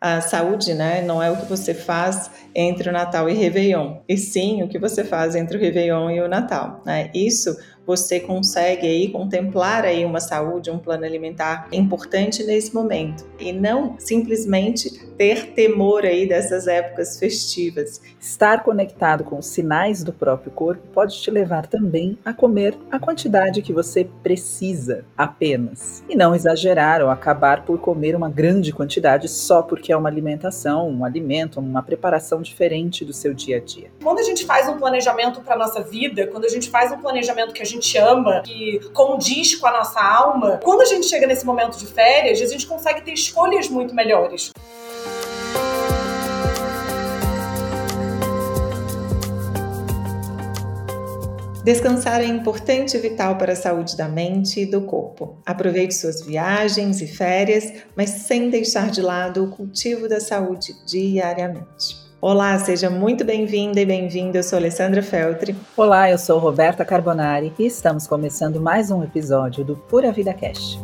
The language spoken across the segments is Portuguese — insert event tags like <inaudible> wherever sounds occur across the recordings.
A saúde, né, não é o que você faz entre o Natal e Réveillon, e sim o que você faz entre o Réveillon e o Natal, né? Isso você consegue aí contemplar aí uma saúde, um plano alimentar importante nesse momento e não simplesmente ter temor aí dessas épocas festivas. Estar conectado com os sinais do próprio corpo pode te levar também a comer a quantidade que você precisa apenas e não exagerar ou acabar por comer uma grande quantidade só porque é uma alimentação, um alimento, uma preparação diferente do seu dia a dia. Quando a gente faz um planejamento para nossa vida, quando a gente faz um planejamento que a gente gente ama, que condiz com a nossa alma, quando a gente chega nesse momento de férias, a gente consegue ter escolhas muito melhores. Descansar é importante e vital para a saúde da mente e do corpo. Aproveite suas viagens e férias, mas sem deixar de lado o cultivo da saúde diariamente. Olá, seja muito bem-vinda e bem-vindo. Eu sou Alessandra Feltri. Olá, eu sou Roberta Carbonari e estamos começando mais um episódio do Pura Vida Cast.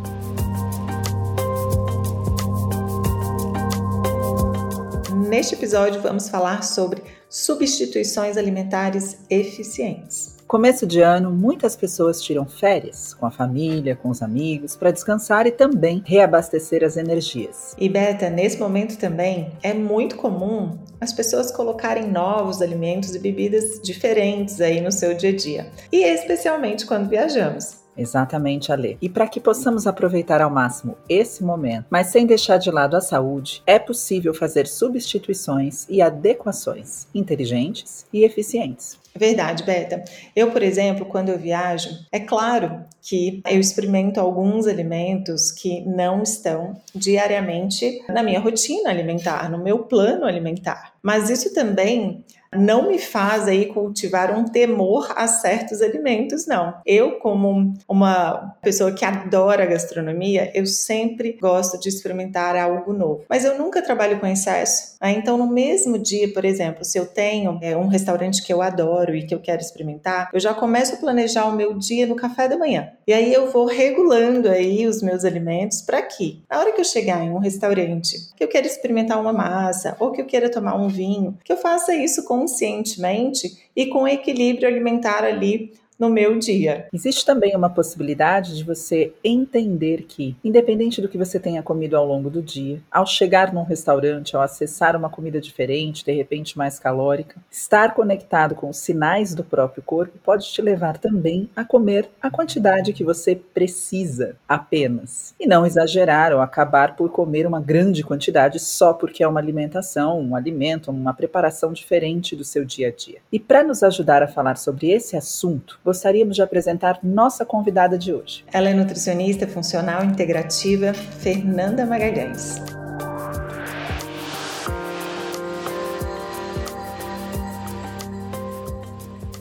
Neste episódio vamos falar sobre substituições alimentares eficientes. Começo de ano, muitas pessoas tiram férias com a família, com os amigos, para descansar e também reabastecer as energias. E Beta, nesse momento também é muito comum as pessoas colocarem novos alimentos e bebidas diferentes aí no seu dia a dia, e especialmente quando viajamos. Exatamente, Ale. E para que possamos aproveitar ao máximo esse momento, mas sem deixar de lado a saúde, é possível fazer substituições e adequações inteligentes e eficientes. Verdade, Beta. Eu, por exemplo, quando eu viajo, é claro que eu experimento alguns alimentos que não estão diariamente na minha rotina alimentar, no meu plano alimentar. Mas isso também não me faz aí cultivar um temor a certos alimentos, não. Eu, como uma pessoa que adora gastronomia, eu sempre gosto de experimentar algo novo. Mas eu nunca trabalho com excesso. Né? Então, no mesmo dia, por exemplo, se eu tenho é, um restaurante que eu adoro e que eu quero experimentar, eu já começo a planejar o meu dia no café da manhã. E aí eu vou regulando aí os meus alimentos para que, na hora que eu chegar em um restaurante, que eu quero experimentar uma massa ou que eu queira tomar um vinho, que eu faça isso com conscientemente e com equilíbrio alimentar ali no meu dia. Existe também uma possibilidade de você entender que, independente do que você tenha comido ao longo do dia, ao chegar num restaurante, ao acessar uma comida diferente, de repente mais calórica, estar conectado com os sinais do próprio corpo pode te levar também a comer a quantidade que você precisa apenas. E não exagerar ou acabar por comer uma grande quantidade só porque é uma alimentação, um alimento, uma preparação diferente do seu dia a dia. E para nos ajudar a falar sobre esse assunto, gostaríamos de apresentar nossa convidada de hoje. Ela é nutricionista funcional integrativa Fernanda Magalhães.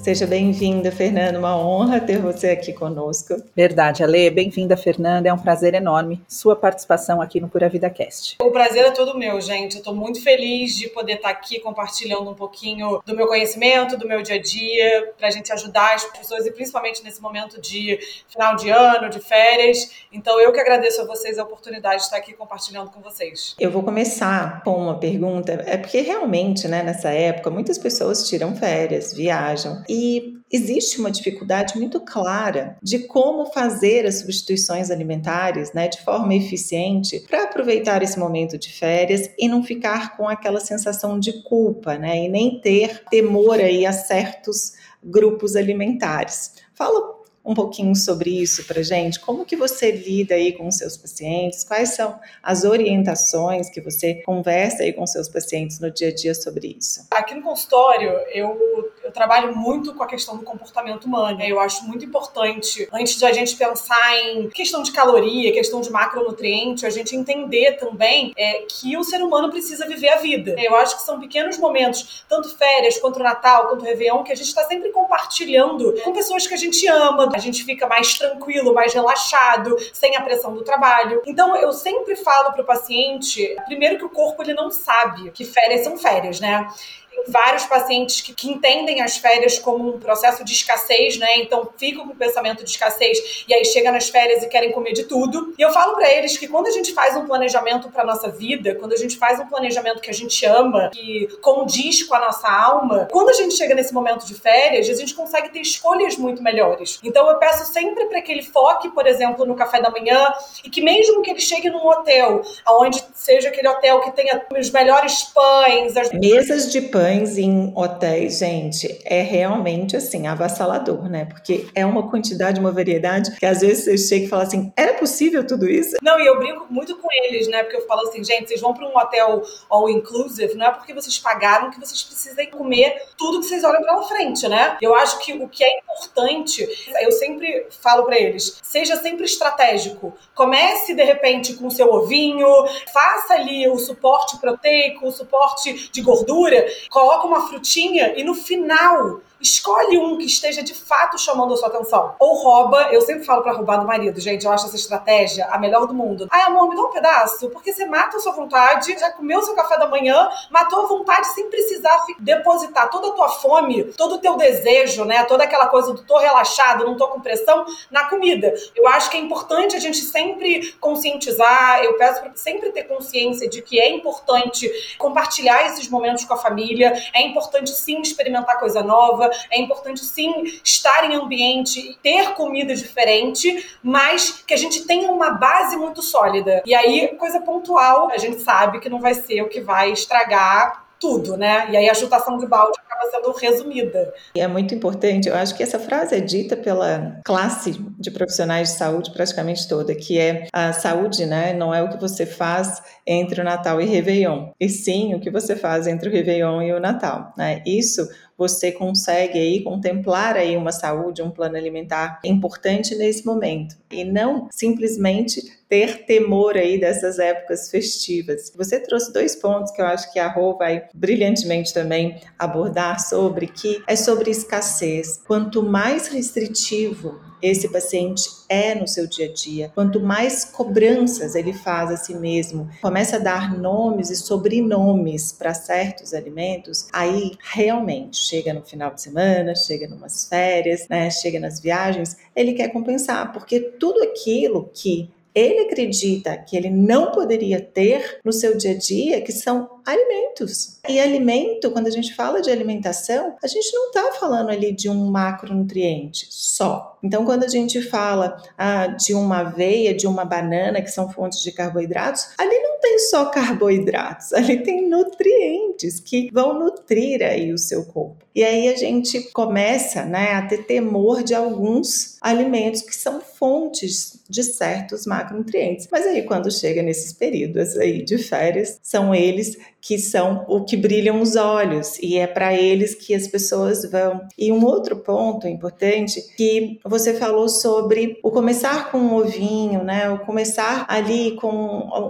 Seja bem-vinda, Fernanda. Uma honra ter você aqui conosco. Verdade, Ale. Bem-vinda, Fernanda. É um prazer enorme sua participação aqui no Pura Vida Cast. O prazer é todo meu, gente. Eu estou muito feliz de poder estar aqui compartilhando um pouquinho do meu conhecimento, do meu dia a dia, para a gente ajudar as pessoas e principalmente nesse momento de final de ano, de férias. Então, eu que agradeço a vocês a oportunidade de estar aqui compartilhando com vocês. Eu vou começar com uma pergunta. É porque realmente, né, nessa época, muitas pessoas tiram férias, viajam. E existe uma dificuldade muito clara de como fazer as substituições alimentares né, de forma eficiente para aproveitar esse momento de férias e não ficar com aquela sensação de culpa, né, e nem ter temor aí a certos grupos alimentares. Fala um pouquinho sobre isso para gente? Como que você lida aí com os seus pacientes? Quais são as orientações que você conversa aí com seus pacientes no dia a dia sobre isso? Aqui no consultório, eu, eu trabalho muito com a questão do comportamento humano. Eu acho muito importante, antes de a gente pensar em questão de caloria, questão de macronutriente, a gente entender também é, que o ser humano precisa viver a vida. Eu acho que são pequenos momentos, tanto férias, quanto Natal, quanto Réveillon, que a gente está sempre compartilhando com pessoas que a gente ama, a gente fica mais tranquilo, mais relaxado, sem a pressão do trabalho. Então eu sempre falo pro paciente, primeiro que o corpo ele não sabe que férias são férias, né? Tem vários pacientes que, que entendem as férias como um processo de escassez, né? Então ficam com o pensamento de escassez e aí chega nas férias e querem comer de tudo. E eu falo para eles que quando a gente faz um planejamento para nossa vida, quando a gente faz um planejamento que a gente ama, que condiz com a nossa alma, quando a gente chega nesse momento de férias, a gente consegue ter escolhas muito melhores. Então eu peço sempre para que ele foque, por exemplo, no café da manhã e que mesmo que ele chegue num hotel, aonde seja aquele hotel que tenha os melhores pães, as mesas de pães em hotéis, gente, é realmente assim avassalador, né? Porque é uma quantidade, uma variedade que às vezes você chega e fala assim, era possível tudo isso? Não, e eu brinco muito com eles, né? Porque eu falo assim, gente, vocês vão para um hotel all inclusive, não é porque vocês pagaram que vocês precisem comer tudo que vocês olham pela frente, né? Eu acho que o que é importante, eu sempre falo para eles, seja sempre estratégico. Comece de repente com o seu ovinho, faça ali o suporte proteico, o suporte de gordura, coloca uma frutinha e no final escolhe um que esteja de fato chamando a sua atenção. Ou rouba, eu sempre falo para roubar do marido, gente, eu acho essa estratégia a melhor do mundo. Ai, amor, me dá um pedaço, porque você mata a sua vontade, já comeu seu café da manhã, matou a vontade sem precisar depositar toda a tua fome, todo o teu desejo, né, toda aquela coisa do tô relaxado, não tô com pressão, na comida. Eu acho que é importante a gente sempre conscientizar, eu peço para sempre ter consciência de que é importante compartilhar esses momentos com a família, é importante sim experimentar coisa nova, é importante sim estar em ambiente ter comida diferente, mas que a gente tenha uma base muito sólida. E aí, coisa pontual, a gente sabe que não vai ser o que vai estragar tudo, né? E aí a chutação de balde acaba sendo resumida. É muito importante, eu acho que essa frase é dita pela classe de profissionais de saúde praticamente toda, que é a saúde, né? Não é o que você faz entre o Natal e Réveillon, e sim o que você faz entre o Réveillon e o Natal, né? Isso você consegue aí contemplar aí uma saúde, um plano alimentar importante nesse momento. E não simplesmente ter temor aí dessas épocas festivas. Você trouxe dois pontos que eu acho que a Rô vai brilhantemente também abordar sobre que é sobre escassez. Quanto mais restritivo esse paciente é no seu dia a dia, quanto mais cobranças ele faz a si mesmo, começa a dar nomes e sobrenomes para certos alimentos, aí realmente chega no final de semana, chega numas férias, né, chega nas viagens, ele quer compensar, porque tudo aquilo que ele acredita que ele não poderia ter no seu dia a dia, que são alimentos. E alimento, quando a gente fala de alimentação, a gente não está falando ali de um macronutriente só. Então, quando a gente fala ah, de uma aveia, de uma banana, que são fontes de carboidratos, ali não tem só carboidratos, <laughs> ali tem nutrientes que vão nutrir aí o seu corpo. E aí a gente começa né, a ter temor de alguns alimentos que são fontes de certos macronutrientes. Mas aí, quando chega nesses períodos aí de férias, são eles que são o que brilham os olhos e é para eles que as pessoas vão. E um outro ponto importante que você falou sobre o começar com um ovinho, né? O começar ali com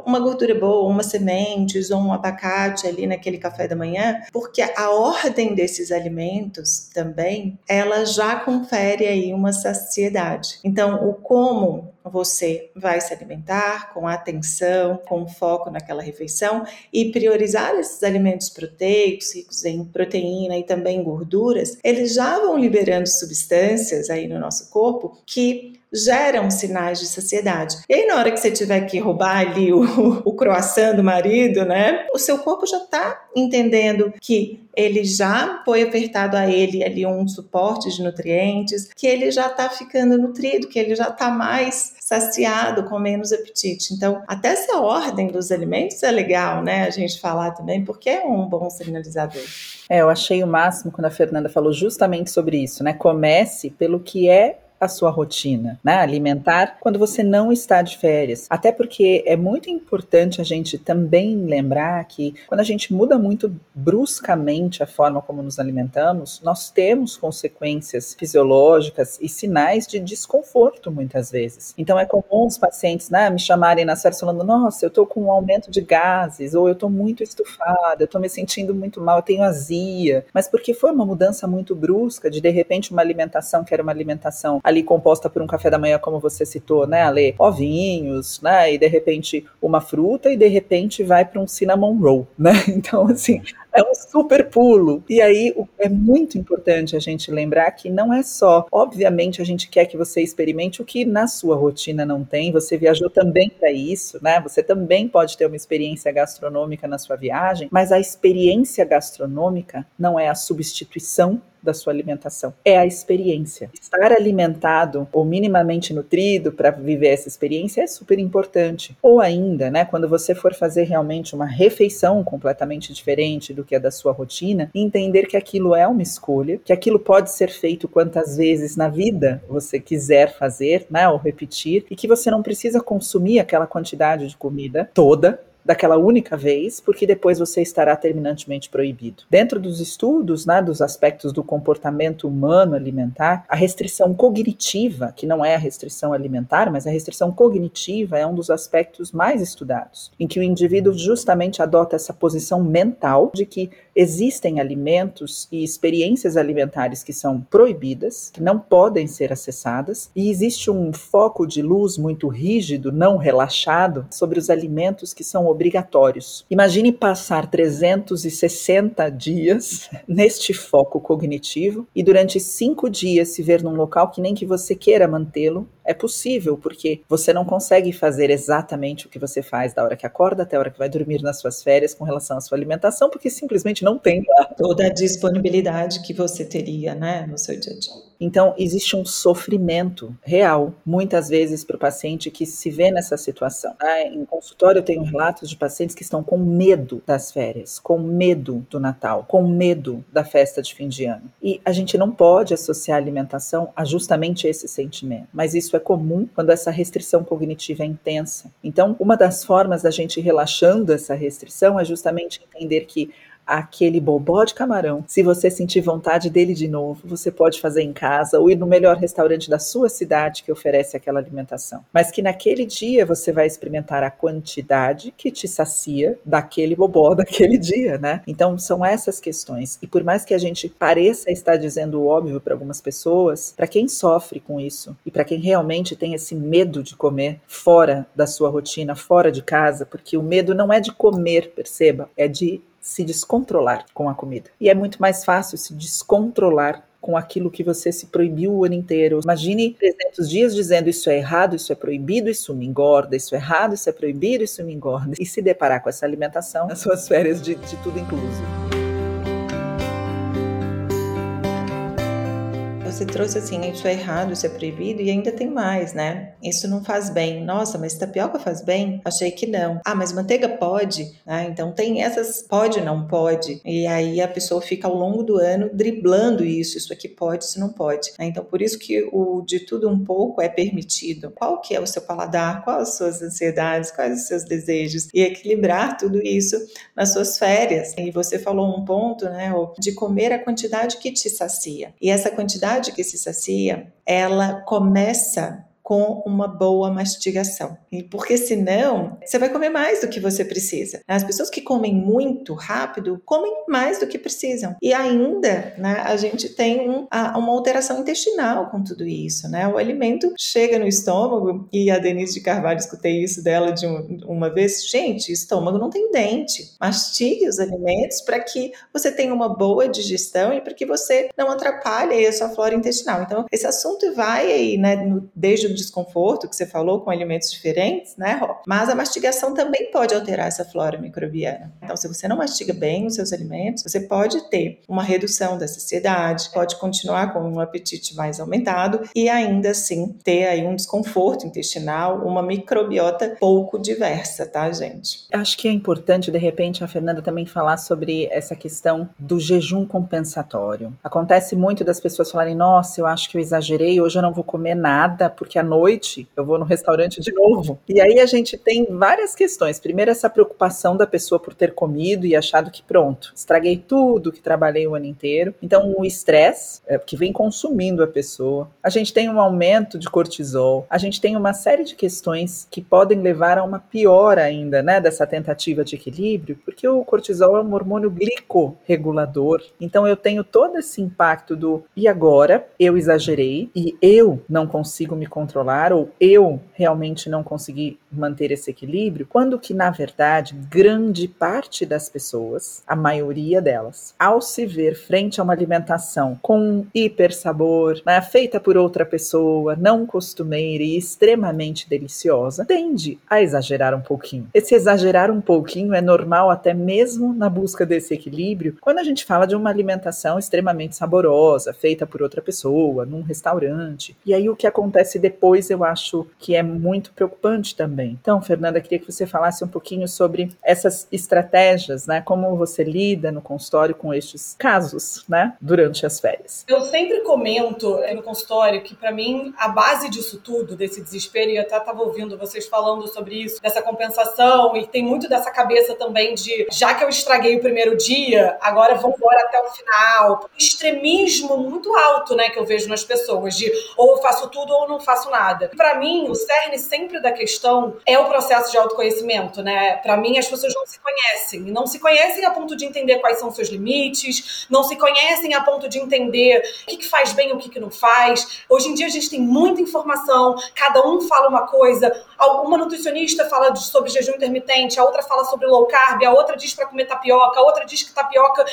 uma gordura boa, umas sementes ou um abacate ali naquele café da manhã, porque a ordem desses alimentos também, ela já confere aí uma saciedade. Então, o como você vai se alimentar com atenção, com foco naquela refeição e priorizar esses alimentos proteicos, ricos em proteína e também gorduras, eles já vão liberando substâncias aí no nosso corpo que geram sinais de saciedade. E aí, na hora que você tiver que roubar ali o, <laughs> o croissant do marido, né? O seu corpo já está entendendo que ele já foi apertado a ele ali um suporte de nutrientes, que ele já está ficando nutrido, que ele já está mais saciado, com menos apetite. Então, até essa ordem dos alimentos é legal, né? A gente falar também, porque é um bom sinalizador. É, eu achei o máximo quando a Fernanda falou justamente sobre isso, né? Comece pelo que é a sua rotina, né? Alimentar quando você não está de férias. Até porque é muito importante a gente também lembrar que quando a gente muda muito bruscamente a forma como nos alimentamos, nós temos consequências fisiológicas e sinais de desconforto muitas vezes. Então é comum os pacientes né, me chamarem nas férias falando: nossa, eu tô com um aumento de gases, ou eu tô muito estufada, eu tô me sentindo muito mal, eu tenho azia. Mas porque foi uma mudança muito brusca de de repente uma alimentação que era uma alimentação ali composta por um café da manhã, como você citou, né, Ale? Ovinhos, né? E de repente uma fruta e de repente vai para um cinnamon roll, né? <laughs> Então, assim, é um super pulo. E aí é muito importante a gente lembrar que não é só, obviamente a gente quer que você experimente o que na sua rotina não tem. Você viajou também para isso, né? Você também pode ter uma experiência gastronômica na sua viagem, mas a experiência gastronômica não é a substituição da sua alimentação. É a experiência. Estar alimentado ou minimamente nutrido para viver essa experiência é super importante. Ou ainda, né, quando você for fazer realmente uma refeição completamente diferente do que é da sua rotina, entender que aquilo é uma escolha, que aquilo pode ser feito quantas vezes na vida você quiser fazer, né, ou repetir, e que você não precisa consumir aquela quantidade de comida toda daquela única vez, porque depois você estará terminantemente proibido. Dentro dos estudos, né, dos aspectos do comportamento humano alimentar, a restrição cognitiva, que não é a restrição alimentar, mas a restrição cognitiva é um dos aspectos mais estudados, em que o indivíduo justamente adota essa posição mental de que existem alimentos e experiências alimentares que são proibidas, que não podem ser acessadas, e existe um foco de luz muito rígido, não relaxado, sobre os alimentos que são obrigatórios. Imagine passar 360 dias <laughs> neste foco cognitivo e durante cinco dias se ver num local que nem que você queira mantê-lo é possível, porque você não consegue fazer exatamente o que você faz da hora que acorda até a hora que vai dormir nas suas férias com relação à sua alimentação, porque simplesmente não tem. Toda a disponibilidade que você teria, né, no seu dia a dia. Então, existe um sofrimento real, muitas vezes, para o paciente que se vê nessa situação. Né? Em consultório, eu tenho relatos de pacientes que estão com medo das férias, com medo do Natal, com medo da festa de fim de ano. E a gente não pode associar a alimentação a justamente esse sentimento, mas isso é comum quando essa restrição cognitiva é intensa. Então, uma das formas da gente ir relaxando essa restrição é justamente entender que aquele bobó de camarão. Se você sentir vontade dele de novo, você pode fazer em casa ou ir no melhor restaurante da sua cidade que oferece aquela alimentação. Mas que naquele dia você vai experimentar a quantidade que te sacia daquele bobó <laughs> daquele dia, né? Então são essas questões. E por mais que a gente pareça estar dizendo o óbvio para algumas pessoas, para quem sofre com isso e para quem realmente tem esse medo de comer fora da sua rotina, fora de casa, porque o medo não é de comer, perceba, é de se descontrolar com a comida. E é muito mais fácil se descontrolar com aquilo que você se proibiu o ano inteiro. Imagine 300 dias dizendo isso é errado, isso é proibido, isso me engorda, isso é errado, isso é proibido, isso me engorda. E se deparar com essa alimentação nas suas férias de, de tudo incluso. Você trouxe assim, isso é errado, isso é proibido, e ainda tem mais, né? Isso não faz bem. Nossa, mas tapioca faz bem? Achei que não. Ah, mas manteiga pode? Ah, então tem essas pode, não pode. E aí a pessoa fica ao longo do ano driblando isso, isso aqui pode, isso não pode. Ah, então por isso que o de tudo um pouco é permitido. Qual que é o seu paladar? Quais as suas ansiedades? Quais os seus desejos? E equilibrar tudo isso nas suas férias. E você falou um ponto, né, de comer a quantidade que te sacia. E essa quantidade que se sacia, ela começa com uma boa mastigação. E porque senão você vai comer mais do que você precisa. As pessoas que comem muito rápido comem mais do que precisam. E ainda, né, a gente tem um, a, uma alteração intestinal com tudo isso, né? O alimento chega no estômago e a Denise de Carvalho escutei isso dela de um, uma vez, gente, estômago não tem dente. Mastigue os alimentos para que você tenha uma boa digestão e para que você não atrapalhe a sua flora intestinal. Então, esse assunto vai aí, né, no, desde o desconforto que você falou com alimentos diferentes, né, Rob? Mas a mastigação também pode alterar essa flora microbiana. Então, se você não mastiga bem os seus alimentos, você pode ter uma redução da saciedade, pode continuar com um apetite mais aumentado e ainda assim ter aí um desconforto intestinal, uma microbiota pouco diversa, tá, gente? Acho que é importante, de repente, a Fernanda também falar sobre essa questão do jejum compensatório. Acontece muito das pessoas falarem: nossa, eu acho que eu exagerei, hoje eu não vou comer nada porque a noite eu vou no restaurante de novo. E aí a gente tem várias questões. Primeiro, essa preocupação da pessoa por ter comido e achado que pronto, estraguei tudo que trabalhei o ano inteiro. Então, o estresse é, que vem consumindo a pessoa. A gente tem um aumento de cortisol. A gente tem uma série de questões que podem levar a uma pior ainda, né, dessa tentativa de equilíbrio, porque o cortisol é um hormônio glicorregulador. Então, eu tenho todo esse impacto do e agora eu exagerei e eu não consigo me controlar controlar ou eu realmente não consegui manter esse equilíbrio, quando que na verdade grande parte das pessoas, a maioria delas, ao se ver frente a uma alimentação com hiper sabor, né, feita por outra pessoa, não costumeira e extremamente deliciosa, tende a exagerar um pouquinho. Esse exagerar um pouquinho é normal até mesmo na busca desse equilíbrio, quando a gente fala de uma alimentação extremamente saborosa, feita por outra pessoa, num restaurante. E aí o que acontece depois eu acho que é muito preocupante também. Então, Fernanda, queria que você falasse um pouquinho sobre essas estratégias, né? Como você lida no consultório com estes casos, né? Durante as férias. Eu sempre comento é, no consultório que, para mim, a base disso tudo, desse desespero, e eu até estava ouvindo vocês falando sobre isso, dessa compensação, e tem muito dessa cabeça também de já que eu estraguei o primeiro dia, agora vamos embora até o final. Extremismo muito alto, né, que eu vejo nas pessoas, de ou faço tudo ou não faço nada. Para mim, o cerne sempre da questão é o processo de autoconhecimento, né? Para mim, as pessoas não se conhecem. Não se conhecem a ponto de entender quais são seus limites, não se conhecem a ponto de entender o que, que faz bem e o que, que não faz. Hoje em dia, a gente tem muita informação, cada um fala uma coisa. Uma nutricionista fala sobre jejum intermitente, a outra fala sobre low carb, a outra diz para comer tapioca, a outra diz que tapioca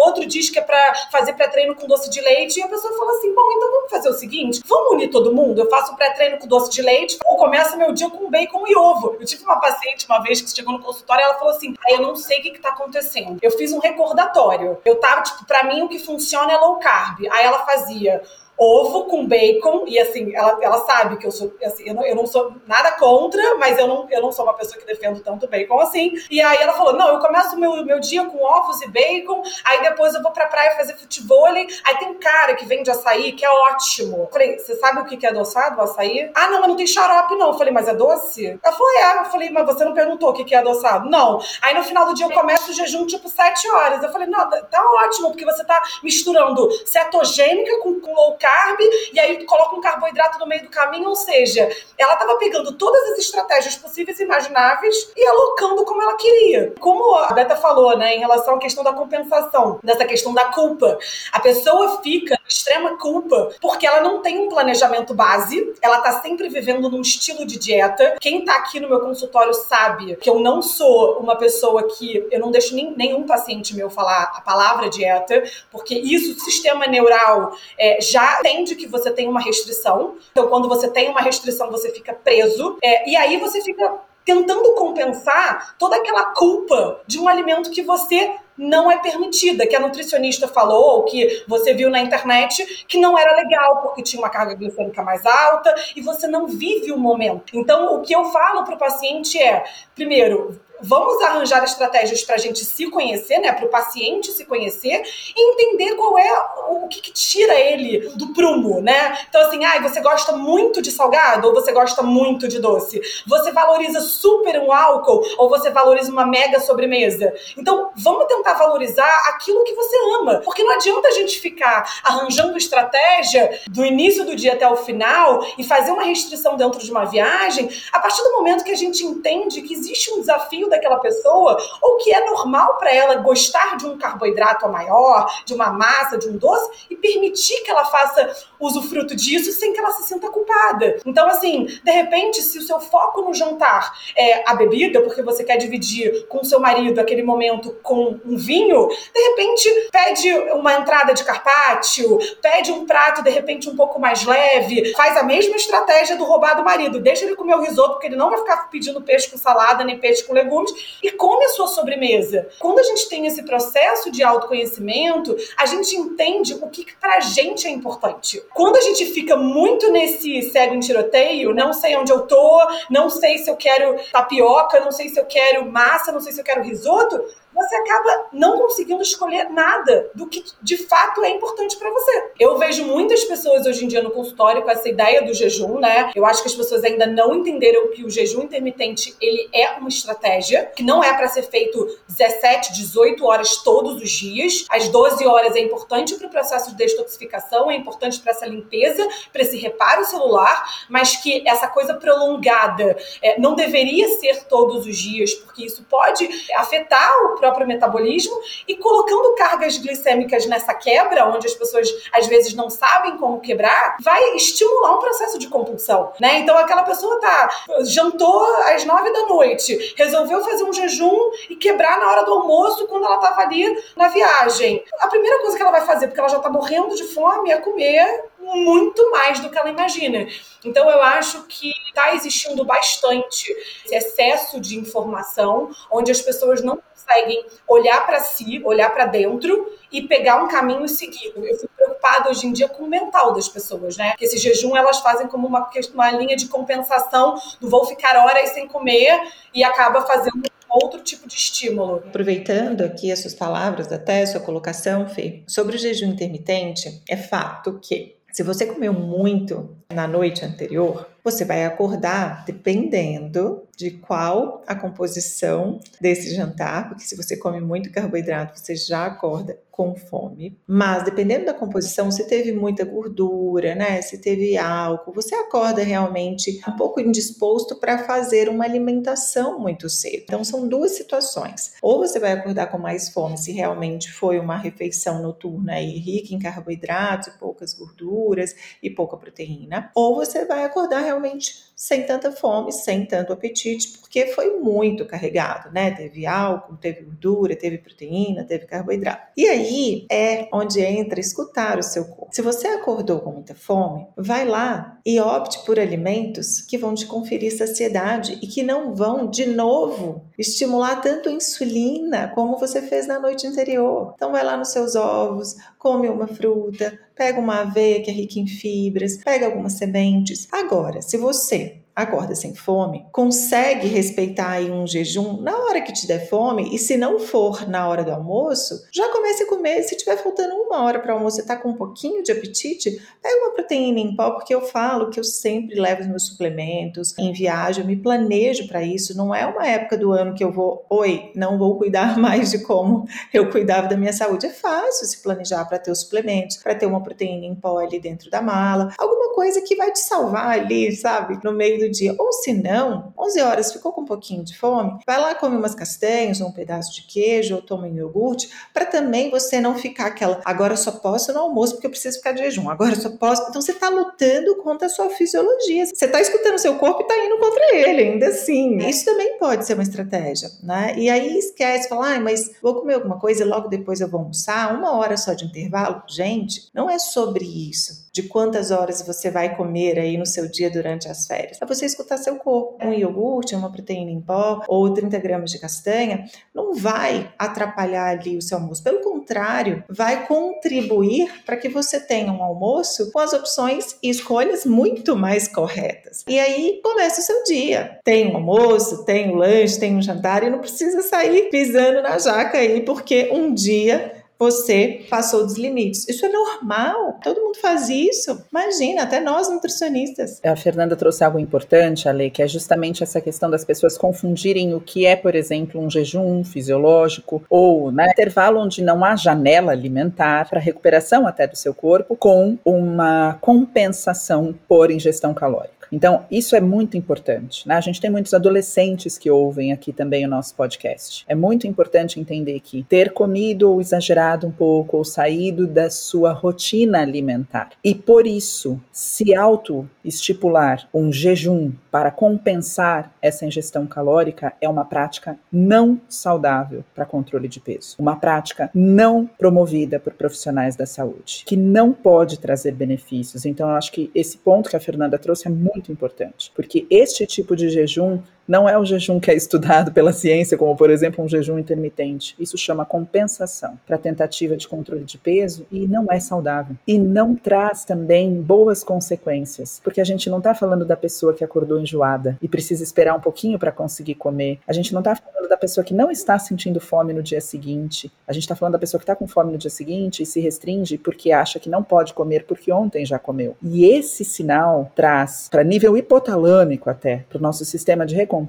o outro diz que é para fazer pré-treino com doce de leite, e a pessoa fala assim: bom, então vamos fazer o seguinte: vamos unir todo mundo. Faço pré-treino com doce de leite, ou começo meu dia com bacon e ovo. Eu tive uma paciente uma vez que chegou no consultório e ela falou assim: ah, eu não sei o que, que tá acontecendo. Eu fiz um recordatório. Eu tava, tipo, pra mim o que funciona é low carb. Aí ela fazia ovo com bacon, e assim, ela, ela sabe que eu sou, assim, eu não, eu não sou nada contra, mas eu não, eu não sou uma pessoa que defendo tanto bacon assim. E aí ela falou: não, eu começo meu, meu dia com ovos e bacon, aí depois eu vou pra praia fazer futebol. Aí tem um cara que vende açaí que é ótimo. Eu falei, você sabe o que é adoçado, o açaí? Ah, não, mas não tem xarope, não. Eu falei, mas é doce? Ela falou, é. Eu falei, mas você não perguntou o que é adoçado? Não. Aí no final do dia eu começo o jejum tipo 7 horas. Eu falei, não, tá ótimo, porque você tá misturando cetogênica com, com low carb carb e aí coloca um carboidrato no meio do caminho, ou seja, ela estava pegando todas as estratégias possíveis e imagináveis e alocando como ela queria. Como a Beta falou, né, em relação à questão da compensação, dessa questão da culpa. A pessoa fica extrema culpa porque ela não tem um planejamento base, ela tá sempre vivendo num estilo de dieta. Quem tá aqui no meu consultório sabe que eu não sou uma pessoa que eu não deixo nem, nenhum paciente meu falar a palavra dieta, porque isso, o sistema neural é, já entende que você tem uma restrição. Então, quando você tem uma restrição, você fica preso. É, e aí você fica tentando compensar toda aquela culpa de um alimento que você não é permitida, que a nutricionista falou, ou que você viu na internet, que não era legal, porque tinha uma carga glicêmica mais alta, e você não vive o momento. Então, o que eu falo para o paciente é, primeiro, vamos arranjar estratégias para a gente se conhecer, né? Para o paciente se conhecer e entender qual é o que, que, tira ele do prumo, né? Então, assim, ah, você gosta muito de salgado ou você gosta muito de doce? Você valoriza super um álcool ou você valoriza uma mega sobremesa? Então, vamos tentar valorizar aquilo que você ama, porque não adianta a gente ficar arranjando estratégia do início do dia até o final e fazer uma restrição dentro de uma viagem a partir do momento que a gente entende que existe um desafio daquela pessoa, ou que é normal para ela gostar de um carboidrato maior, de uma massa, de um doce, e permitir que ela faça usufruto disso sem que ela se sinta culpada. Então, assim, de repente, se o seu foco no jantar é a bebida, porque você quer dividir com o seu marido aquele momento com um vinho, de repente pede uma entrada de carpaccio, pede um prato de repente um pouco mais leve, faz a mesma estratégia do roubar do marido, deixa ele comer o risoto, porque ele não vai ficar pedindo peixe com salada nem peixe com legumes e come a sua sobremesa. Quando a gente tem esse processo de autoconhecimento, a gente entende o que, que pra gente é importante. Quando a gente fica muito nesse cego em tiroteio, não sei onde eu tô, não sei se eu quero tapioca, não sei se eu quero massa, não sei se eu quero risoto, você acaba não conseguindo escolher nada do que de fato é importante para você. Eu vejo muitas pessoas hoje em dia no consultório com essa ideia do jejum, né? Eu acho que as pessoas ainda não entenderam que o jejum intermitente ele é uma estratégia que não é para ser feito 17, 18 horas todos os dias. As 12 horas é importante para o processo de detoxificação, é importante para essa limpeza, para esse reparo celular, mas que essa coisa prolongada é, não deveria ser todos os dias, porque isso pode afetar o próprio metabolismo e colocando cargas glicêmicas nessa quebra, onde as pessoas às vezes não sabem como quebrar, vai estimular um processo de compulsão, né? Então aquela pessoa tá jantou às nove da noite, resolveu fazer um jejum e quebrar na hora do almoço quando ela tava ali na viagem. A primeira coisa que ela vai fazer, porque ela já tá morrendo de fome, é comer muito mais do que ela imagina. Então eu acho que está existindo bastante esse excesso de informação, onde as pessoas não conseguem olhar para si, olhar para dentro e pegar um caminho e seguir. Eu fico preocupada hoje em dia com o mental das pessoas, né? Esse jejum elas fazem como uma, uma linha de compensação do vou ficar horas sem comer e acaba fazendo outro tipo de estímulo. Aproveitando aqui as suas palavras, até a sua colocação, Fê, sobre o jejum intermitente, é fato que se você comeu muito na noite anterior, você vai acordar dependendo de qual a composição desse jantar, porque se você come muito carboidrato, você já acorda com fome. Mas dependendo da composição, se teve muita gordura, né? Se teve álcool, você acorda realmente um pouco indisposto para fazer uma alimentação muito cedo. Então são duas situações. Ou você vai acordar com mais fome se realmente foi uma refeição noturna e rica em carboidratos, poucas gorduras e pouca proteína, ou você vai acordar realmente sem tanta fome, sem tanto apetite, porque foi muito carregado, né? Teve álcool, teve gordura, teve proteína, teve carboidrato. E aí é onde entra escutar o seu corpo. Se você acordou com muita fome, vai lá e opte por alimentos que vão te conferir saciedade e que não vão de novo estimular tanto a insulina como você fez na noite anterior. Então vai lá nos seus ovos, come uma fruta, pega uma aveia que é rica em fibras, pega algumas sementes. Agora, se você acorda sem fome, consegue respeitar aí um jejum na hora que te der fome, e se não for na hora do almoço, já comece a comer. Se tiver faltando uma hora para almoço e tá com um pouquinho de apetite, pega uma proteína em pó, porque eu falo que eu sempre levo os meus suplementos em viagem, eu me planejo para isso. Não é uma época do ano que eu vou, oi, não vou cuidar <laughs> mais de como eu cuidava da minha saúde. É fácil se planejar para ter os suplementos, para ter uma proteína em pó ali dentro da mala, alguma coisa que vai te salvar ali, sabe, no meio do dia. Ou se não, 11 horas ficou com um pouquinho de fome, vai lá come umas castanhas, ou um pedaço de queijo, ou toma um iogurte, para também você não ficar aquela, agora só posso no almoço porque eu preciso ficar de jejum, agora só posso. Então você está lutando contra a sua fisiologia. Você está escutando seu corpo e está indo contra ele, ainda assim. Isso também pode ser uma estratégia, né? E aí esquece, fala, ah, mas vou comer alguma coisa e logo depois eu vou almoçar, uma hora só de intervalo. Gente, não é sobre isso de quantas horas você vai comer aí no seu dia durante as férias. Você escutar seu corpo. Um iogurte, uma proteína em pó ou 30 gramas de castanha não vai atrapalhar ali o seu almoço. Pelo contrário, vai contribuir para que você tenha um almoço com as opções e escolhas muito mais corretas. E aí começa o seu dia. Tem um almoço, tem um lanche, tem um jantar e não precisa sair pisando na jaca aí porque um dia você passou dos limites. Isso é normal, todo mundo faz isso. Imagina, até nós nutricionistas. A Fernanda trouxe algo importante, Ale, que é justamente essa questão das pessoas confundirem o que é, por exemplo, um jejum fisiológico ou né, intervalo onde não há janela alimentar para recuperação até do seu corpo com uma compensação por ingestão calórica. Então, isso é muito importante. Né? A gente tem muitos adolescentes que ouvem aqui também o nosso podcast. É muito importante entender que ter comido ou exagerado um pouco ou saído da sua rotina alimentar e por isso se auto-estipular um jejum para compensar essa ingestão calórica é uma prática não saudável para controle de peso. Uma prática não promovida por profissionais da saúde, que não pode trazer benefícios. Então, eu acho que esse ponto que a Fernanda trouxe é muito muito importante, porque este tipo de jejum não é o jejum que é estudado pela ciência, como por exemplo um jejum intermitente. Isso chama compensação para tentativa de controle de peso e não é saudável. E não traz também boas consequências, porque a gente não está falando da pessoa que acordou enjoada e precisa esperar um pouquinho para conseguir comer. A gente não está falando da pessoa que não está sentindo fome no dia seguinte. A gente está falando da pessoa que está com fome no dia seguinte e se restringe porque acha que não pode comer porque ontem já comeu. E esse sinal traz, para nível hipotalâmico até, para o nosso sistema de recompensa,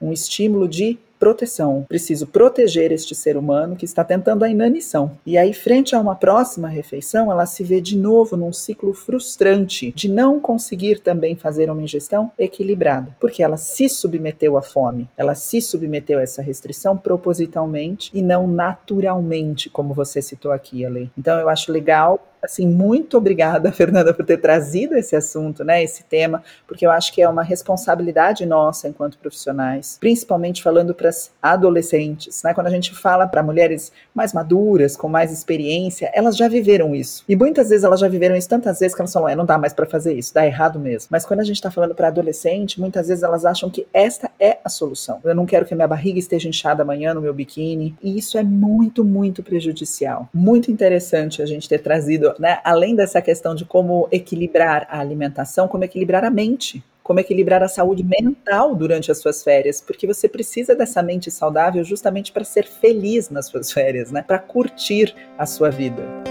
um estímulo de proteção. Preciso proteger este ser humano que está tentando a inanição. E aí, frente a uma próxima refeição, ela se vê de novo num ciclo frustrante de não conseguir também fazer uma ingestão equilibrada, porque ela se submeteu à fome, ela se submeteu a essa restrição propositalmente e não naturalmente, como você citou aqui, Ale. Então, eu acho legal assim, muito obrigada, <laughs> Fernanda, por ter trazido esse assunto, né, esse tema, porque eu acho que é uma responsabilidade nossa enquanto profissionais, principalmente falando para as adolescentes, né, quando a gente fala para mulheres mais maduras, com mais experiência, elas já viveram isso. E muitas vezes elas já viveram isso tantas vezes que elas falam, é, não dá mais para fazer isso, dá errado mesmo. Mas quando a gente está falando para adolescente, muitas vezes elas acham que esta é a solução. Eu não quero que a minha barriga esteja inchada amanhã no meu biquíni, e isso é muito, muito prejudicial. Muito interessante a gente ter trazido né, além dessa questão de como equilibrar a alimentação, como equilibrar a mente, como equilibrar a saúde mental durante as suas férias, porque você precisa dessa mente saudável justamente para ser feliz nas suas férias, né, para curtir a sua vida.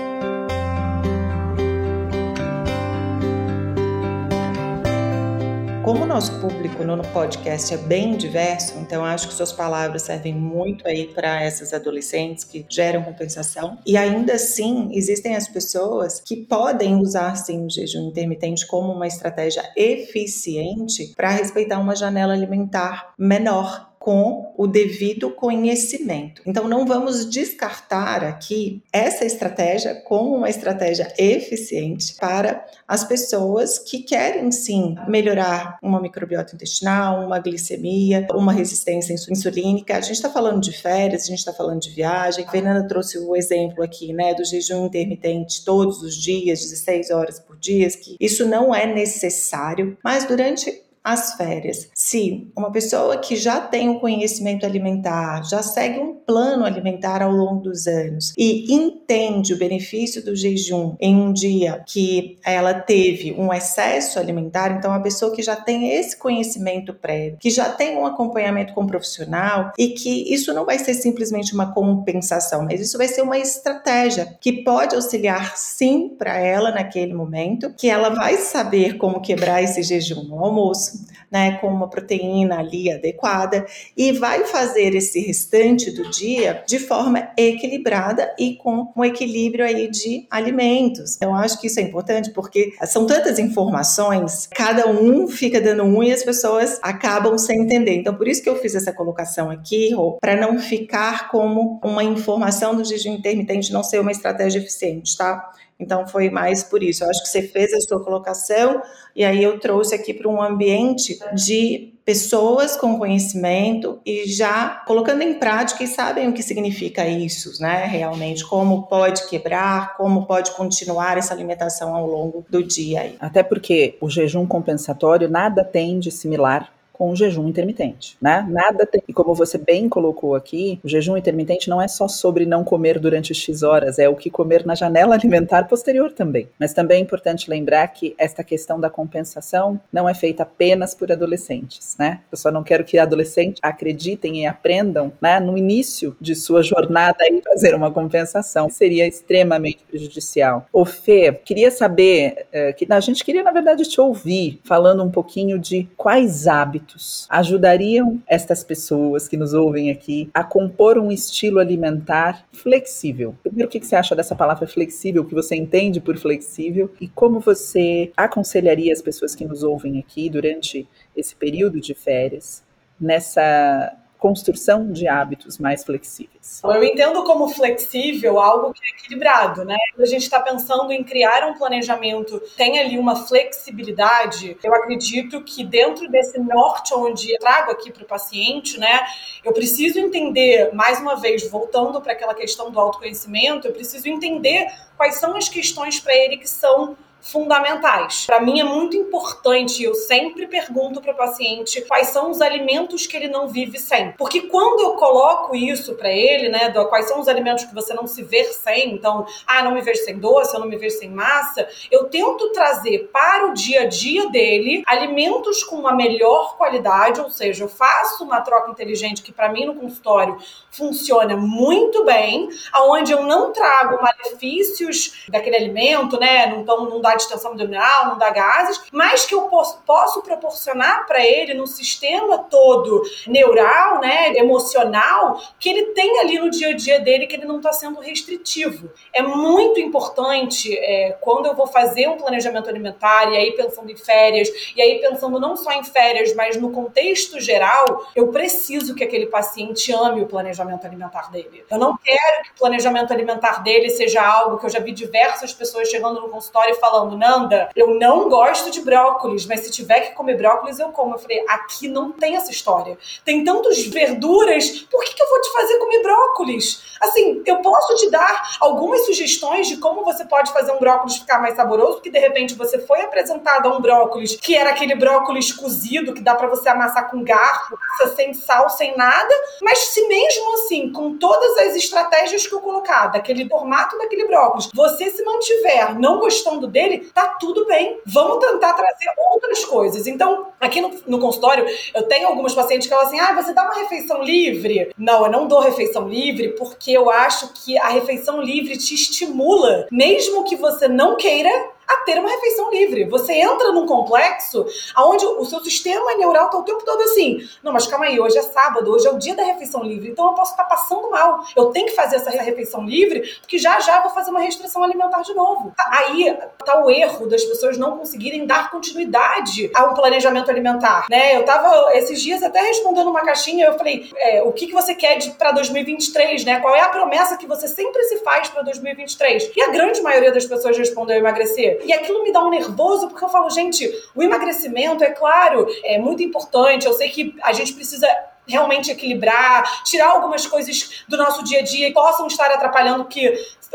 Nosso público no podcast é bem diverso, então acho que suas palavras servem muito aí para essas adolescentes que geram compensação. E ainda assim, existem as pessoas que podem usar sim o jejum intermitente como uma estratégia eficiente para respeitar uma janela alimentar menor com o devido conhecimento. Então, não vamos descartar aqui essa estratégia como uma estratégia eficiente para as pessoas que querem sim melhorar uma microbiota intestinal, uma glicemia, uma resistência insulínica. A gente está falando de férias, a gente está falando de viagem. A Fernanda trouxe o exemplo aqui, né, do jejum intermitente todos os dias, 16 horas por dia, que isso não é necessário, mas durante as férias. Se uma pessoa que já tem um conhecimento alimentar, já segue um plano alimentar ao longo dos anos e entende o benefício do jejum em um dia que ela teve um excesso alimentar, então a pessoa que já tem esse conhecimento prévio, que já tem um acompanhamento com um profissional e que isso não vai ser simplesmente uma compensação, mas isso vai ser uma estratégia que pode auxiliar sim para ela naquele momento, que ela vai saber como quebrar esse jejum no almoço, né, com uma proteína ali adequada e vai fazer esse restante do dia de forma equilibrada e com um equilíbrio aí de alimentos. Eu acho que isso é importante porque são tantas informações, cada um fica dando um e as pessoas acabam sem entender. Então, por isso que eu fiz essa colocação aqui, para não ficar como uma informação do jejum intermitente não ser uma estratégia eficiente, tá? Então foi mais por isso. Eu acho que você fez a sua colocação e aí eu trouxe aqui para um ambiente de pessoas com conhecimento e já colocando em prática e sabem o que significa isso, né? Realmente, como pode quebrar, como pode continuar essa alimentação ao longo do dia. Até porque o jejum compensatório nada tem de similar com o jejum intermitente, né? Nada tem. E como você bem colocou aqui, o jejum intermitente não é só sobre não comer durante X horas, é o que comer na janela alimentar posterior também. Mas também é importante lembrar que esta questão da compensação não é feita apenas por adolescentes, né? Eu só não quero que adolescentes acreditem e aprendam, né, no início de sua jornada em fazer uma compensação. Seria extremamente prejudicial. O Fê, queria saber, uh, que a gente queria, na verdade, te ouvir falando um pouquinho de quais hábitos ajudariam estas pessoas que nos ouvem aqui a compor um estilo alimentar flexível? Primeiro, o que você acha dessa palavra flexível, o que você entende por flexível e como você aconselharia as pessoas que nos ouvem aqui durante esse período de férias nessa construção de hábitos mais flexíveis. Eu entendo como flexível algo que é equilibrado, né? A gente está pensando em criar um planejamento, tem ali uma flexibilidade. Eu acredito que dentro desse norte onde eu trago aqui para o paciente, né, eu preciso entender, mais uma vez, voltando para aquela questão do autoconhecimento, eu preciso entender quais são as questões para ele que são fundamentais. Para mim é muito importante, eu sempre pergunto para o paciente quais são os alimentos que ele não vive sem. Porque quando eu coloco isso para ele, né, do, quais são os alimentos que você não se vê sem, então, ah, não me vejo sem doce, eu não me vejo sem massa, eu tento trazer para o dia a dia dele alimentos com uma melhor qualidade, ou seja, eu faço uma troca inteligente que para mim no consultório funciona muito bem, aonde eu não trago malefícios daquele alimento, né, não, tão, não dá dá distensão abdominal, não dá gases, mas que eu posso, posso proporcionar para ele no sistema todo neural, né, emocional, que ele tem ali no dia a dia dele que ele não está sendo restritivo. É muito importante é, quando eu vou fazer um planejamento alimentar e aí pensando em férias e aí pensando não só em férias, mas no contexto geral, eu preciso que aquele paciente ame o planejamento alimentar dele. Eu não quero que o planejamento alimentar dele seja algo que eu já vi diversas pessoas chegando no consultório e falando: Nanda, eu não gosto de brócolis, mas se tiver que comer brócolis, eu como. Eu falei: aqui não tem essa história. Tem tantas verduras, por que, que eu vou te fazer comer brócolis? Assim, eu posso te dar algumas sugestões de como você pode fazer um brócolis ficar mais saboroso, porque de repente você foi apresentado a um brócolis que era aquele brócolis cozido que dá para você amassar com garfo, sem sal, sem nada, mas se mesmo assim, com todas as estratégias que eu colocar, daquele formato daquele brócolis, você se mantiver não gostando dele, tá tudo bem. Vamos tentar trazer outras coisas. Então, aqui no, no consultório, eu tenho algumas pacientes que falam assim: ah, você dá uma refeição livre? Não, eu não dou refeição livre porque eu acho que a refeição livre te estimula, mesmo que você não queira a ter uma refeição livre. Você entra num complexo onde o seu sistema neural está o tempo todo assim: não, mas calma aí, hoje é sábado, hoje é o dia da refeição livre, então eu posso estar tá passando mal. Eu tenho que fazer essa refeição livre, porque já já vou fazer uma restrição alimentar de novo. Aí tá o erro das pessoas não conseguirem dar continuidade a um planejamento alimentar, né? Eu tava esses dias até respondendo uma caixinha, eu falei: é, o que, que você quer para 2023, né? Qual é a promessa que você sempre se faz para 2023? E a grande maioria das pessoas respondeu emagrecer. E aquilo me dá um nervoso, porque eu falo, gente, o emagrecimento, é claro, é muito importante. Eu sei que a gente precisa realmente equilibrar, tirar algumas coisas do nosso dia a dia que possam estar atrapalhando que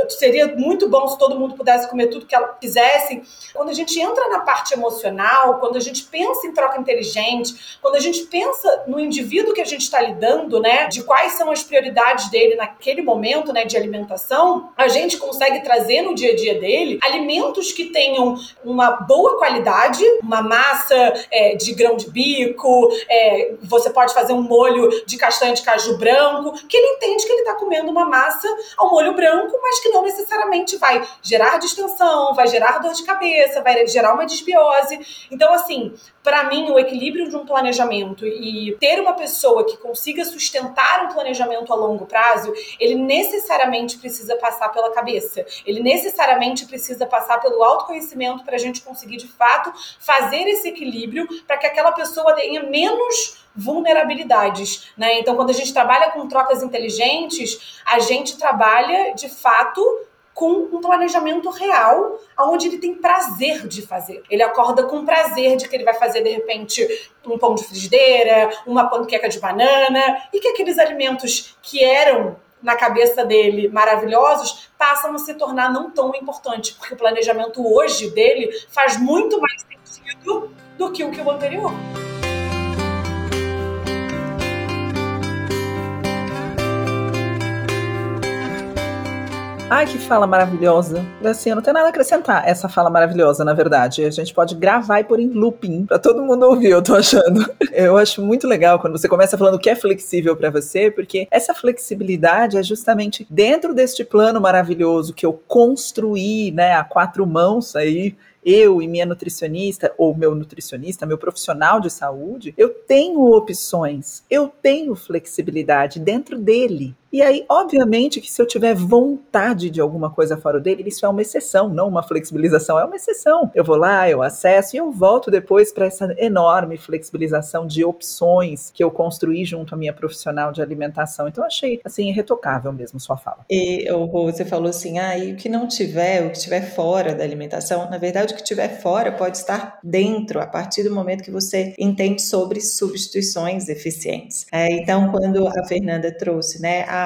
seria muito bom se todo mundo pudesse comer tudo que ela quisesse. Quando a gente entra na parte emocional, quando a gente pensa em troca inteligente, quando a gente pensa no indivíduo que a gente está lidando, né, de quais são as prioridades dele naquele momento, né, de alimentação, a gente consegue trazer no dia a dia dele alimentos que tenham uma boa qualidade, uma massa é, de grão de bico, é, você pode fazer um molho de castanha de caju branco, que ele entende que ele está comendo uma massa ao molho branco, mas que não necessariamente vai gerar distensão, vai gerar dor de cabeça, vai gerar uma desbiose. Então, assim, para mim, o equilíbrio de um planejamento e ter uma pessoa que consiga sustentar um planejamento a longo prazo, ele necessariamente precisa passar pela cabeça. Ele necessariamente precisa passar pelo autoconhecimento para a gente conseguir, de fato, fazer esse equilíbrio para que aquela pessoa tenha menos vulnerabilidades, né? Então, quando a gente trabalha com trocas inteligentes, a gente trabalha de fato com um planejamento real, onde ele tem prazer de fazer. Ele acorda com prazer de que ele vai fazer, de repente, um pão de frigideira, uma panqueca de banana, e que aqueles alimentos que eram na cabeça dele maravilhosos passam a se tornar não tão importantes, porque o planejamento hoje dele faz muito mais sentido do que o que o anterior. Ai, que fala maravilhosa. Assim, eu não tenho nada a acrescentar essa fala maravilhosa, na verdade. A gente pode gravar e pôr em looping pra todo mundo ouvir, eu tô achando. <laughs> Eu acho muito legal quando você começa falando o que é flexível para você, porque essa flexibilidade é justamente dentro deste plano maravilhoso que eu construí, né, a quatro mãos aí, eu e minha nutricionista, ou meu nutricionista, meu profissional de saúde, eu tenho opções, eu tenho flexibilidade dentro dele. E aí, obviamente, que se eu tiver vontade de alguma coisa fora dele, isso é uma exceção, não uma flexibilização, é uma exceção. Eu vou lá, eu acesso e eu volto depois para essa enorme flexibilização de opções que eu construí junto à minha profissional de alimentação. Então, achei, assim, irretocável mesmo sua fala. E você falou assim, ah, e o que não tiver, o que estiver fora da alimentação, na verdade, o que estiver fora pode estar dentro, a partir do momento que você entende sobre substituições eficientes. É, então, quando a Fernanda trouxe, né, a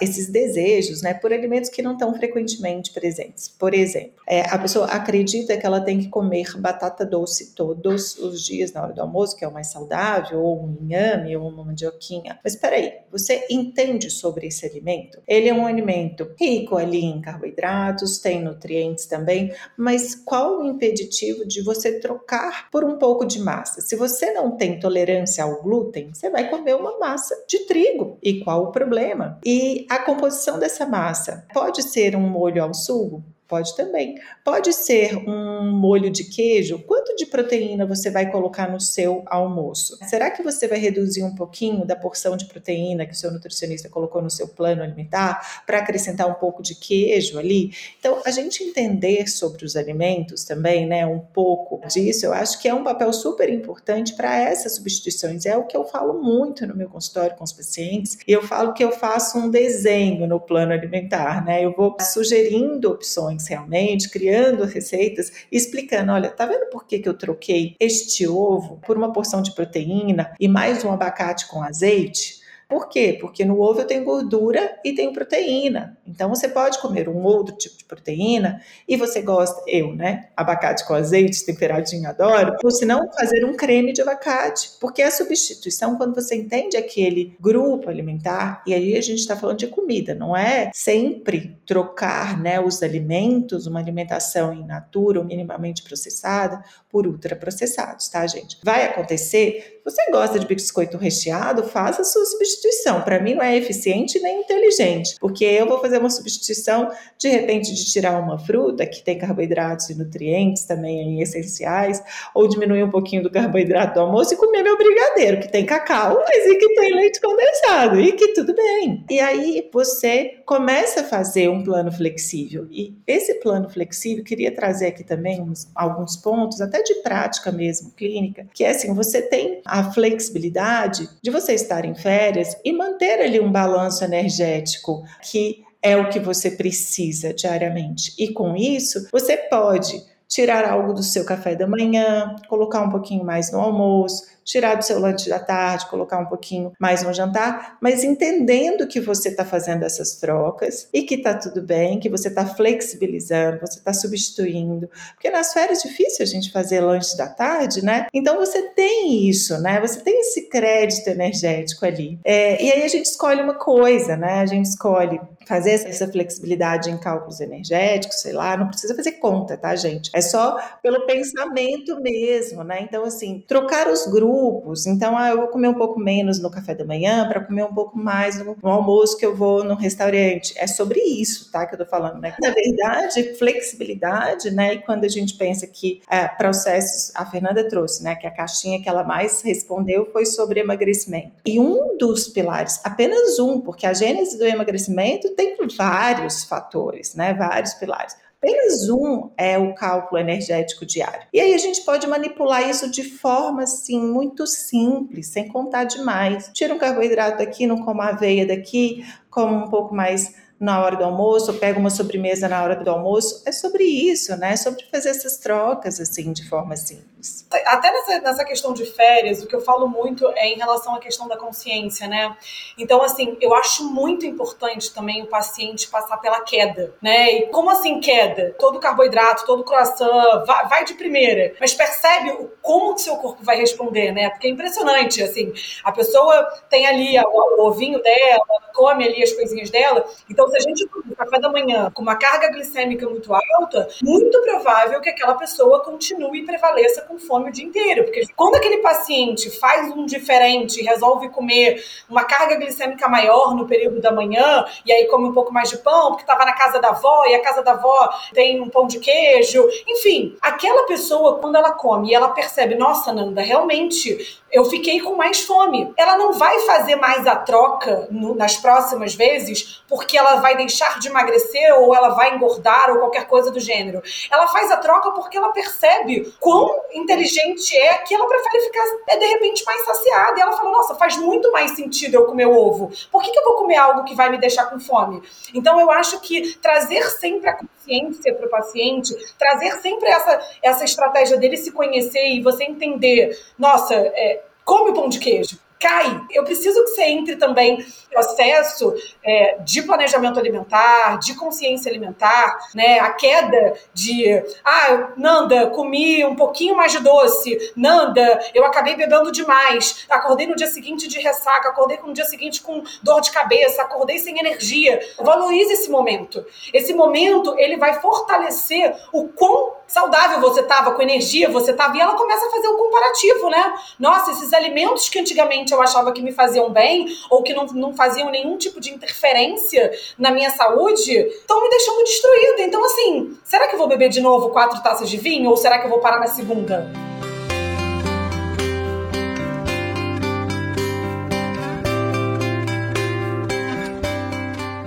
esses desejos, né, por alimentos que não estão frequentemente presentes. Por exemplo, é, a pessoa acredita que ela tem que comer batata doce todos os dias na hora do almoço, que é o mais saudável, ou um inhame, ou uma mandioquinha. Mas espera aí, você entende sobre esse alimento? Ele é um alimento rico ali em carboidratos, tem nutrientes também, mas qual o impeditivo de você trocar por um pouco de massa? Se você não tem tolerância ao glúten, você vai comer uma massa de trigo. E qual o problema? E a composição dessa massa pode ser um molho ao sugo? Pode também. Pode ser um molho de queijo. Quanto de proteína você vai colocar no seu almoço? Será que você vai reduzir um pouquinho da porção de proteína que o seu nutricionista colocou no seu plano alimentar para acrescentar um pouco de queijo ali? Então, a gente entender sobre os alimentos também, né, um pouco disso, eu acho que é um papel super importante para essas substituições. É o que eu falo muito no meu consultório com os pacientes. E eu falo que eu faço um desenho no plano alimentar, né? Eu vou sugerindo opções realmente, criando receitas, explicando: olha, tá vendo por que, que eu troquei este ovo por uma porção de proteína e mais um abacate com azeite? Por quê? Porque no ovo eu tenho gordura e tenho proteína. Então você pode comer um outro tipo de proteína e você gosta, eu, né? Abacate com azeite temperadinho, adoro. Ou se não, fazer um creme de abacate. Porque a substituição, quando você entende aquele grupo alimentar, e aí a gente está falando de comida, não é sempre trocar né, os alimentos, uma alimentação in natura ou minimamente processada, por ultraprocessados, tá, gente? Vai acontecer. Você gosta de biscoito recheado? Faça a sua substituição. Para mim não é eficiente nem inteligente, porque eu vou fazer uma substituição de repente de tirar uma fruta que tem carboidratos e nutrientes também essenciais, ou diminuir um pouquinho do carboidrato do almoço e comer meu brigadeiro que tem cacau, mas e que tem leite condensado e que tudo bem. E aí você começa a fazer um plano flexível. E esse plano flexível queria trazer aqui também uns, alguns pontos até de prática mesmo, clínica, que é assim, você tem a flexibilidade de você estar em férias e manter ali um balanço energético que é o que você precisa diariamente. E com isso, você pode tirar algo do seu café da manhã, colocar um pouquinho mais no almoço, tirar do seu lanche da tarde, colocar um pouquinho mais no jantar, mas entendendo que você está fazendo essas trocas e que está tudo bem, que você está flexibilizando, você está substituindo, porque nas férias é difícil a gente fazer lanche da tarde, né? Então você tem isso, né? Você tem esse crédito energético ali. É, e aí a gente escolhe uma coisa, né? A gente escolhe fazer essa flexibilidade em cálculos energéticos, sei lá, não precisa fazer conta, tá, gente? É só pelo pensamento mesmo, né? Então, assim, trocar os grupos. Então, ah, eu vou comer um pouco menos no café da manhã para comer um pouco mais no, no, almoço que eu vou no restaurante. É sobre isso, tá, que eu tô falando, né? Na verdade, flexibilidade, né? E quando a gente pensa que é, processos, a Fernanda trouxe, né? Que a caixinha que ela mais respondeu foi sobre emagrecimento. E um dos pilares, apenas um, porque a gênese do emagrecimento tem vários fatores, né? Vários pilares. Apenas um é o cálculo energético diário. E aí a gente pode manipular isso de forma assim muito simples, sem contar demais. Tira um carboidrato daqui, não como aveia daqui, como um pouco mais na hora do almoço, ou pega uma sobremesa na hora do almoço. É sobre isso, né? É sobre fazer essas trocas assim de forma simples. Até nessa, nessa questão de férias, o que eu falo muito é em relação à questão da consciência, né? Então, assim, eu acho muito importante também o paciente passar pela queda, né? E como assim queda? Todo carboidrato, todo croissant, vai, vai de primeira, mas percebe o, como que seu corpo vai responder, né? Porque é impressionante, assim, a pessoa tem ali o, o ovinho dela, come ali as coisinhas dela, então se a gente come café da manhã com uma carga glicêmica muito alta, muito provável que aquela pessoa continue e prevaleça com fome o dia inteiro. Porque quando aquele paciente faz um diferente, resolve comer uma carga glicêmica maior no período da manhã, e aí come um pouco mais de pão, porque estava na casa da avó, e a casa da avó tem um pão de queijo, enfim, aquela pessoa, quando ela come e ela percebe, nossa, Nanda, realmente eu fiquei com mais fome. Ela não vai fazer mais a troca no, nas próximas vezes porque ela vai deixar de emagrecer ou ela vai engordar ou qualquer coisa do gênero. Ela faz a troca porque ela percebe quão inteligente é que ela prefere ficar é, de repente mais saciada. E ela fala: Nossa, faz muito mais sentido eu comer ovo. Por que, que eu vou comer algo que vai me deixar com fome? Então eu acho que trazer sempre a consciência para o paciente, trazer sempre essa, essa estratégia dele se conhecer e você entender, nossa, é, come o pão de queijo cai. Eu preciso que você entre também processo é, de planejamento alimentar, de consciência alimentar, né? A queda de, ah, Nanda, comi um pouquinho mais de doce, Nanda, eu acabei bebendo demais, acordei no dia seguinte de ressaca, acordei no dia seguinte com dor de cabeça, acordei sem energia. Valorize esse momento. Esse momento, ele vai fortalecer o quão saudável você estava, com energia você estava, e ela começa a fazer o um comparativo, né? Nossa, esses alimentos que antigamente eu achava que me faziam bem, ou que não, não faziam nenhum tipo de interferência na minha saúde, estão me deixando destruída. Então, assim, será que eu vou beber de novo quatro taças de vinho, ou será que eu vou parar na segunda?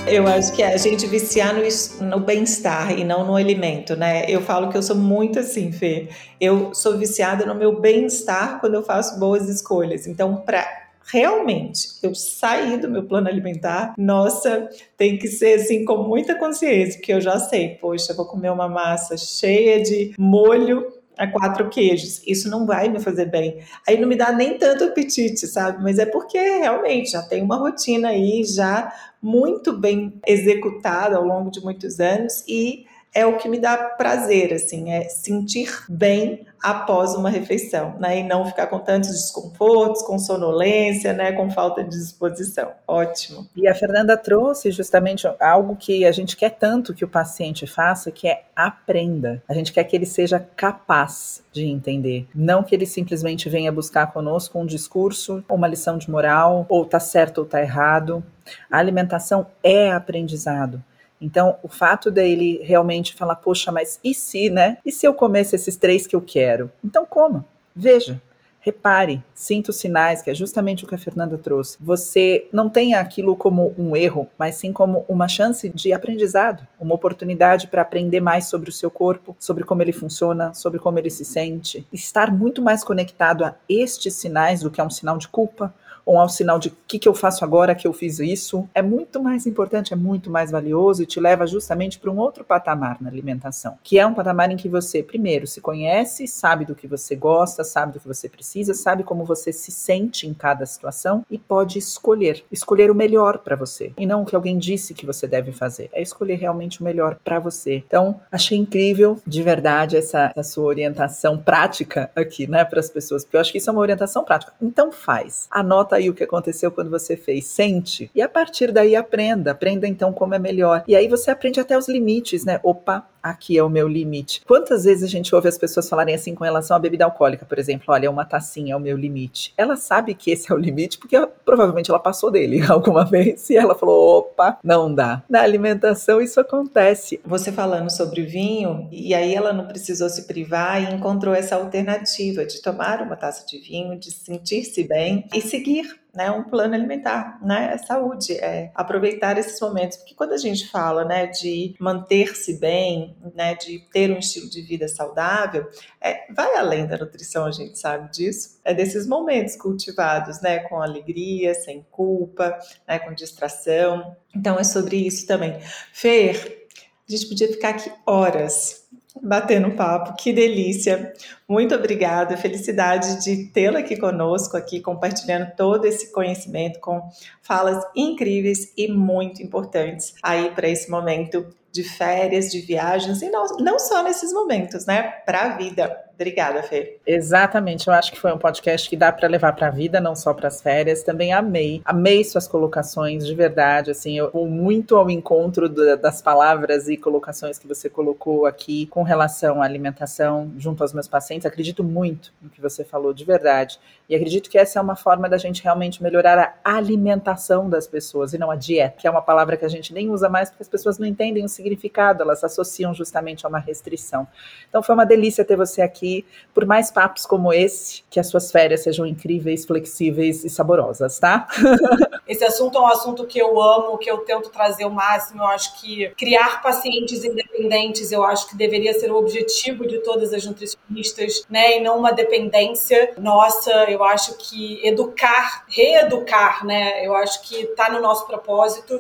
Eu acho que é a gente viciar no, no bem-estar e não no alimento, né? Eu falo que eu sou muito assim, Fê. Eu sou viciada no meu bem-estar quando eu faço boas escolhas. Então, para realmente eu sair do meu plano alimentar, nossa, tem que ser assim com muita consciência, porque eu já sei, poxa, vou comer uma massa cheia de molho a quatro queijos. Isso não vai me fazer bem. Aí não me dá nem tanto apetite, sabe? Mas é porque realmente já tem uma rotina aí já muito bem executada ao longo de muitos anos e é o que me dá prazer, assim, é sentir bem após uma refeição, né? E não ficar com tantos desconfortos, com sonolência, né? Com falta de disposição. Ótimo. E a Fernanda trouxe justamente algo que a gente quer tanto que o paciente faça, que é aprenda. A gente quer que ele seja capaz de entender, não que ele simplesmente venha buscar conosco um discurso, uma lição de moral, ou tá certo ou tá errado. A alimentação é aprendizado. Então, o fato dele realmente falar, poxa, mas e se, né? E se eu comesse esses três que eu quero? Então, coma, veja, repare, sinta os sinais, que é justamente o que a Fernanda trouxe. Você não tem aquilo como um erro, mas sim como uma chance de aprendizado, uma oportunidade para aprender mais sobre o seu corpo, sobre como ele funciona, sobre como ele se sente. Estar muito mais conectado a estes sinais do que a um sinal de culpa, ou ao sinal de o que, que eu faço agora que eu fiz isso, é muito mais importante, é muito mais valioso e te leva justamente para um outro patamar na alimentação, que é um patamar em que você, primeiro, se conhece, sabe do que você gosta, sabe do que você precisa, sabe como você se sente em cada situação e pode escolher, escolher o melhor para você e não o que alguém disse que você deve fazer, é escolher realmente o melhor para você. Então, achei incrível, de verdade, essa, essa sua orientação prática aqui, né, para as pessoas, porque eu acho que isso é uma orientação prática. Então, faz, anota aí o que aconteceu quando você fez, sente. E a partir daí aprenda, aprenda então como é melhor. E aí você aprende até os limites, né? Opa, aqui é o meu limite. Quantas vezes a gente ouve as pessoas falarem assim com relação à bebida alcoólica, por exemplo, olha, uma tacinha é o meu limite. Ela sabe que esse é o limite porque ela, provavelmente ela passou dele <laughs> alguma vez e ela falou, opa, não dá. Na alimentação isso acontece. Você falando sobre vinho, e aí ela não precisou se privar e encontrou essa alternativa de tomar uma taça de vinho, de sentir-se bem e seguir né, um plano alimentar, né, é saúde, é aproveitar esses momentos, porque quando a gente fala, né, de manter-se bem, né, de ter um estilo de vida saudável, é, vai além da nutrição, a gente sabe disso, é desses momentos cultivados, né, com alegria, sem culpa, né, com distração, então é sobre isso também. Fer, a gente podia ficar aqui horas batendo papo, que delícia. Muito obrigada, felicidade de tê-la aqui conosco, aqui compartilhando todo esse conhecimento com falas incríveis e muito importantes aí para esse momento de férias, de viagens e não, não só nesses momentos, né? Para a vida. Obrigada, Fê. Exatamente, eu acho que foi um podcast que dá para levar para a vida, não só para as férias. Também amei, amei suas colocações, de verdade. Assim, eu vou muito ao encontro das palavras e colocações que você colocou aqui com relação à alimentação junto aos meus pacientes. Acredito muito no que você falou, de verdade. E acredito que essa é uma forma da gente realmente melhorar a alimentação das pessoas e não a dieta, que é uma palavra que a gente nem usa mais porque as pessoas não entendem o significado, elas associam justamente a uma restrição. Então foi uma delícia ter você aqui aqui por mais papos como esse, que as suas férias sejam incríveis, flexíveis e saborosas, tá? <laughs> Esse assunto é um assunto que eu amo, que eu tento trazer o máximo. Eu acho que criar pacientes independentes, eu acho que deveria ser o objetivo de todas as nutricionistas, né? E não uma dependência nossa. Eu acho que educar, reeducar, né? Eu acho que está no nosso propósito.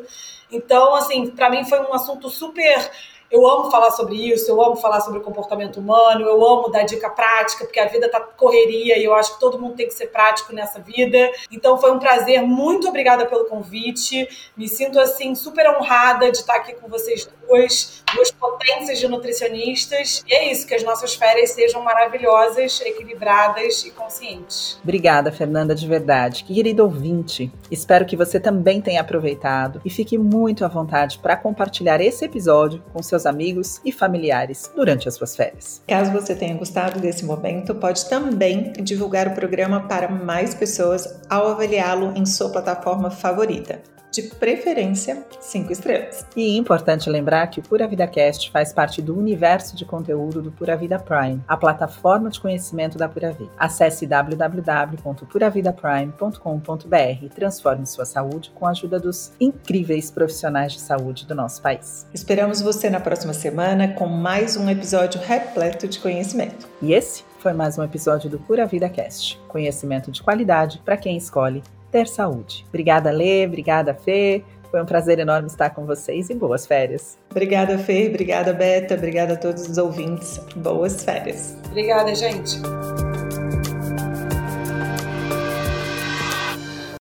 Então, assim, para mim foi um assunto super eu amo falar sobre isso, eu amo falar sobre o comportamento humano, eu amo dar dica prática, porque a vida tá correria e eu acho que todo mundo tem que ser prático nessa vida. Então foi um prazer, muito obrigada pelo convite. Me sinto assim super honrada de estar aqui com vocês duas, duas potências de nutricionistas. E é isso, que as nossas férias sejam maravilhosas, equilibradas e conscientes. Obrigada, Fernanda, de verdade. Querido ouvinte, espero que você também tenha aproveitado e fique muito à vontade para compartilhar esse episódio com seus seus amigos e familiares durante as suas férias. Caso você tenha gostado desse momento, pode também divulgar o programa para mais pessoas ao avaliá-lo em sua plataforma favorita de preferência cinco estrelas. E é importante lembrar que o Pura Vida Cast faz parte do universo de conteúdo do Pura Vida Prime, a plataforma de conhecimento da Pura Vida. Acesse www.puravidaprime.com.br e transforme sua saúde com a ajuda dos incríveis profissionais de saúde do nosso país. Esperamos você na próxima semana com mais um episódio repleto de conhecimento. E esse foi mais um episódio do Pura Vida Cast. Conhecimento de qualidade para quem escolhe ter saúde. Obrigada, Lê, obrigada, Fê. Foi um prazer enorme estar com vocês e boas férias. Obrigada, Fê. Obrigada, Beta. Obrigada a todos os ouvintes. Boas férias. Obrigada, gente.